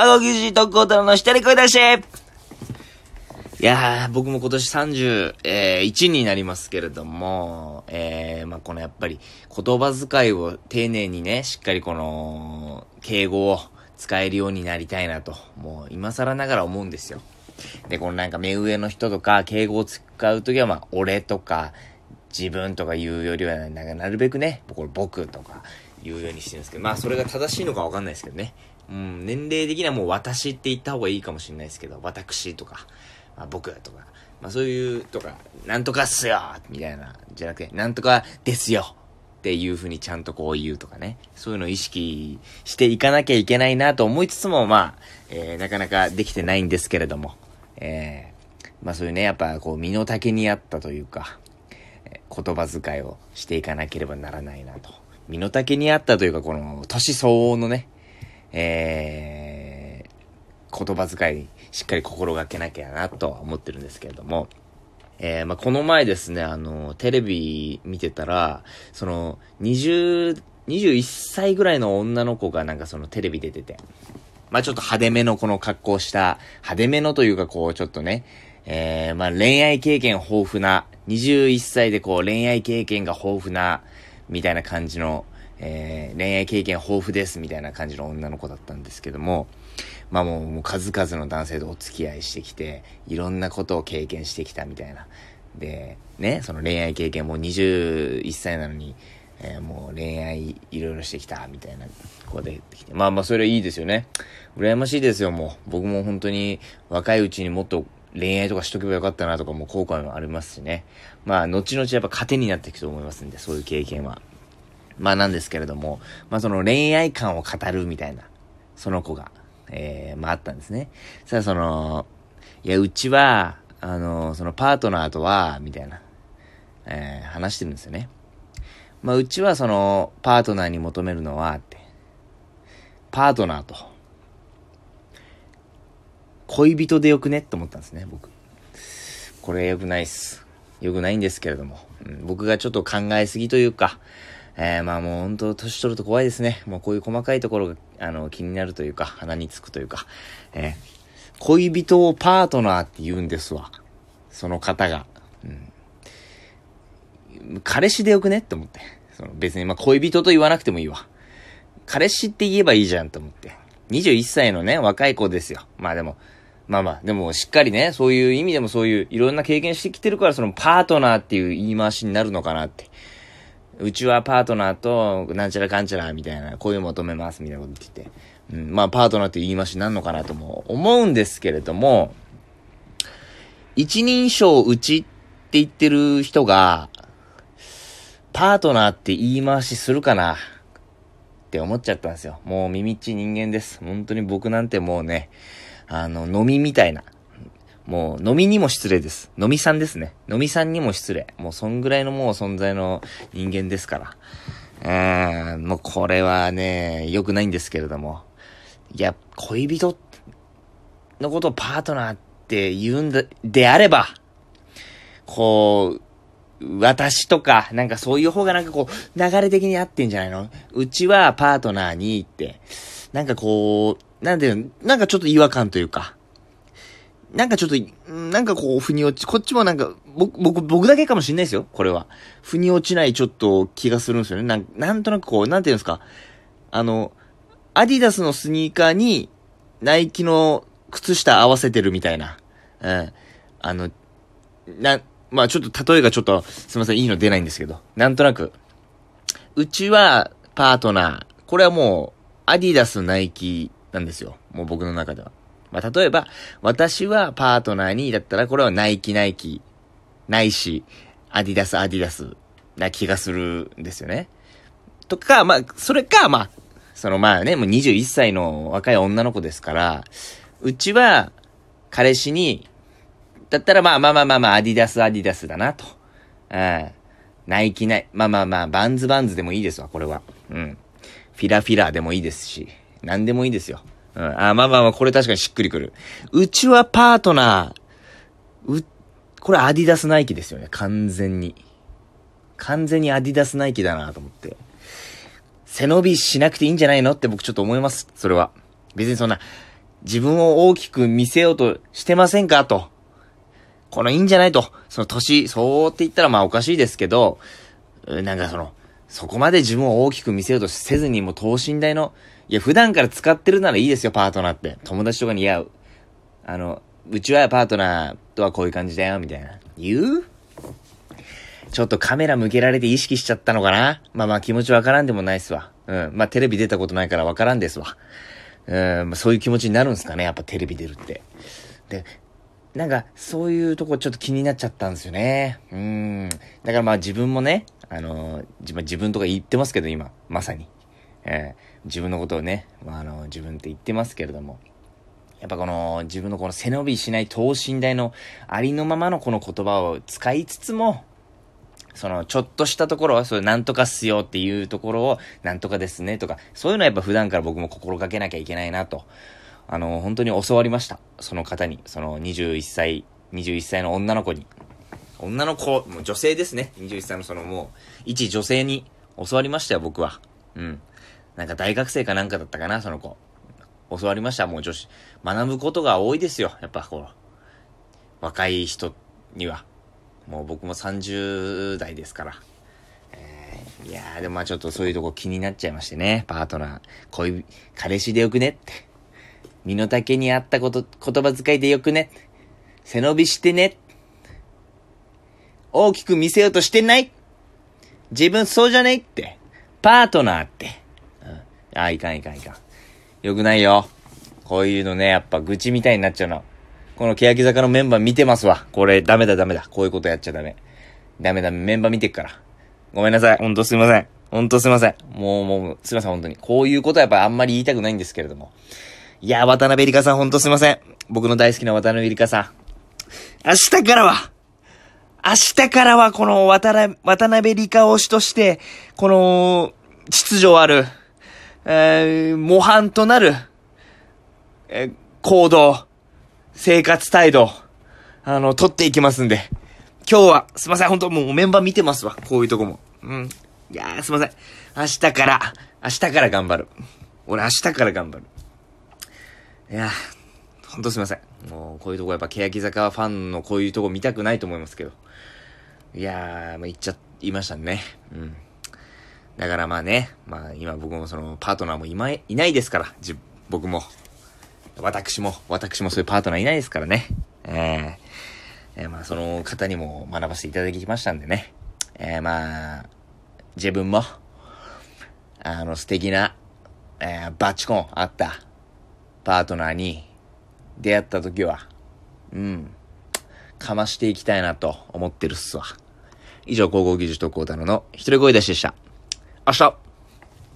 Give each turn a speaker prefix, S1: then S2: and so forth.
S1: 過去記事特攻太郎の下に声出していやー、僕も今年31、えー、になりますけれども、えー、まあ、このやっぱり言葉遣いを丁寧にね、しっかりこの、敬語を使えるようになりたいなと、もう今更ながら思うんですよ。で、このなんか目上の人とか、敬語を使うときはまあ、俺とか、自分とか言うよりは、なんかなるべくね、これ僕とか言うようにしてるんですけど、まあそれが正しいのかわかんないですけどね。うん、年齢的にはもう私って言った方がいいかもしれないですけど、私とか。まあ、僕とか、まあそういうとか、なんとかっすよみたいな、じゃなくて、なんとかですよっていう風にちゃんとこう言うとかね。そういうのを意識していかなきゃいけないなと思いつつも、まあ、えー、なかなかできてないんですけれども、えー、まあそういうね、やっぱこう身の丈にあったというか、えー、言葉遣いをしていかなければならないなと。身の丈にあったというか、この、年相応のね、えー、言葉遣いしっかり心がけなきゃなとは思ってるんですけれども、えー、まあ、この前ですね、あの、テレビ見てたら、その、20、21歳ぐらいの女の子がなんかそのテレビ出てて、まあ、ちょっと派手めのこの格好した、派手めのというかこう、ちょっとね、えー、まあ、恋愛経験豊富な、21歳でこう、恋愛経験が豊富な、みたいな感じの、えー、恋愛経験豊富です、みたいな感じの女の子だったんですけども、まあもうもう数々の男性とお付き合いしてきて、いろんなことを経験してきたみたいな。で、ね、その恋愛経験も21歳なのに、えー、もう恋愛いろいろしてきたみたいな子できて。まあまあそれはいいですよね。羨ましいですよ、もう。僕も本当に若いうちにもっと恋愛とかしとけばよかったなとかも後悔もありますしね。まあ後々やっぱ糧になっていくと思いますんで、そういう経験は。まあなんですけれども、まあその恋愛観を語るみたいな、その子が。えー、まああったんですね。さあその、いや、うちは、あの、そのパートナーとは、みたいな、えー、話してるんですよね。まあうちはその、パートナーに求めるのは、って、パートナーと、恋人でよくねって思ったんですね、僕。これ良くないっす。良くないんですけれども、うん、僕がちょっと考えすぎというか、えー、まあもう本当年取ると怖いですね。もうこういう細かいところが、あの、気になるというか、鼻につくというか、えー、恋人をパートナーって言うんですわ。その方が。うん。彼氏でよくねって思って。その別にまあ恋人と言わなくてもいいわ。彼氏って言えばいいじゃんと思って。21歳のね、若い子ですよ。まあでも、まあまあ、でもしっかりね、そういう意味でもそういういろんな経験してきてるから、そのパートナーっていう言い回しになるのかなって。うちはパートナーと、なんちゃらかんちゃら、みたいな、こういう求めます、みたいなこと言ってて。うん、まあ、パートナーって言い回しなんのかなとも思うんですけれども、一人称うちって言ってる人が、パートナーって言い回しするかなって思っちゃったんですよ。もう耳っち人間です。本当に僕なんてもうね、あの、飲みみたいな。もう飲みにも失礼です。飲みさんですね。飲みさんにも失礼。もうそんぐらいのもう存在の人間ですから。うーん、もうこれはね、良くないんですけれども。いや、恋人のことをパートナーって言うんだ、であれば、こう、私とか、なんかそういう方がなんかこう、流れ的に合ってんじゃないの？うちはパートナーにって、なんかこう、なんで、なんかちょっと違和感というか、なんかちょっと、なんかこう、腑に落ち、こっちもなんか、僕、僕、僕だけかもしんないですよ、これは。腑に落ちないちょっと気がするんですよね。なんなんとなくこう、なんていうんですか。あの、アディダスのスニーカーに、ナイキの靴下合わせてるみたいな。うん。あの、な、まあちょっと例えがちょっと、すいません、いいの出ないんですけど。なんとなく、うちはパートナー。これはもう、アディダス、ナイキなんですよ。もう僕の中では。まあ、例えば、私はパートナーに、だったらこれはナイキナイキ、ないし、アディダスアディダスな気がするんですよね。とか、まあ、それか、まあ、そのまあね、もう21歳の若い女の子ですから、うちは、彼氏に、だったらまあまあまあまあまあ、アディダスアディダスだなと。うん。ナイキナイ、まあまあまあ、バンズバンズでもいいですわ、これは。うん。フィラフィラでもいいですし、何でもいいですよ。うん。あ、まあまあまあ、これ確かにしっくりくる。うちはパートナー、う、これアディダスナイキですよね。完全に。完全にアディダスナイキだなと思って。背伸びしなくていいんじゃないの？って僕ちょっと思います。それは。別にそんな、自分を大きく見せようとしてませんか？と。このいいんじゃない？と。その年、そうって言ったらまあおかしいですけど、なんかその、そこまで自分を大きく見せようとせずにもう等身大の、いや普段から使ってるならいいですよ、パートナーって。友達とかに、いや、あの、うちはパートナーとはこういう感じだよ、みたいな。言うちょっとカメラ向けられて意識しちゃったのかな？まあまあ気持ちわからんでもないっすわ。うん。まあテレビ出たことないからわからんですわ。うん、まあ、そういう気持ちになるんすかねやっぱテレビ出るって。で、なんか、そういうとこちょっと気になっちゃったんですよね。うん。だからまあ自分もね、あの、自分、自分とか言ってますけど、今、まさに。えー、自分のことをね、まあ、あの、自分って言ってますけれども。やっぱこの、自分のこの背伸びしない等身大のありのままのこの言葉を使いつつも、その、ちょっとしたところは、それなんとかっすよっていうところを、なんとかですねとか、そういうのはやっぱ普段から僕も心がけなきゃいけないなと。あの、本当に教わりました。その方に。その21歳、21歳の女の子に。女の子、もう女性ですね。21歳のそのもう、一女性に教わりましたよ、僕は。うん。なんか大学生かなんかだったかな、その子。教わりました、もう女子。学ぶことが多いですよ、やっぱこう。若い人には。もう僕も30代ですから。えー、いやー、でもまあちょっとそういうとこ気になっちゃいましてね。パートナー、恋、彼氏でよくねって。身の丈に合ったこと、言葉遣いでよくね。背伸びしてねって。大きく見せようとしてない？自分そうじゃねえって？パートナーって？うん。あ、いかんいかんいかん。よくないよ。こういうのね、やっぱ愚痴みたいになっちゃうの。この欅坂のメンバー見てますわ。これダメだダメだ。こういうことやっちゃダメ。ダメダメ、メンバー見てっから。ごめんなさい。ほんとすいません。ほんとすいません。もう、もう、すいません、本当に。こういうことはやっぱあんまり言いたくないんですけれども。いや、渡辺里香さんほんとすいません。僕の大好きな渡辺里香さん。明日からは、明日からはこの渡辺、渡辺里香推しとして、この、秩序ある、えー、模範となる、えー、行動、生活態度、あの、取っていきますんで。今日は、すいません、本当もうメンバー見てますわ。こういうとこも。うん。いやー、すいません。明日から、明日から頑張る。俺明日から頑張る。いやーほんとすいません。もう、こういうとこやっぱ、欅坂ファンのこういうとこ見たくないと思いますけど。いやー、まあ、言っちゃいましたね。うん。だからまあね、まあ今僕もそのパートナーもいまい、いないですから、じ、僕も。私も、私もそういうパートナーいないですからね。えー、えー、まあその方にも学ばせていただきましたんでね。えー、まあ、自分も、あの素敵な、えー、バチコンあったパートナーに出会った時は、うん、かましていきたいなと思ってるっすわ。以上、高校技術特攻太郎の一人声出しでした。明日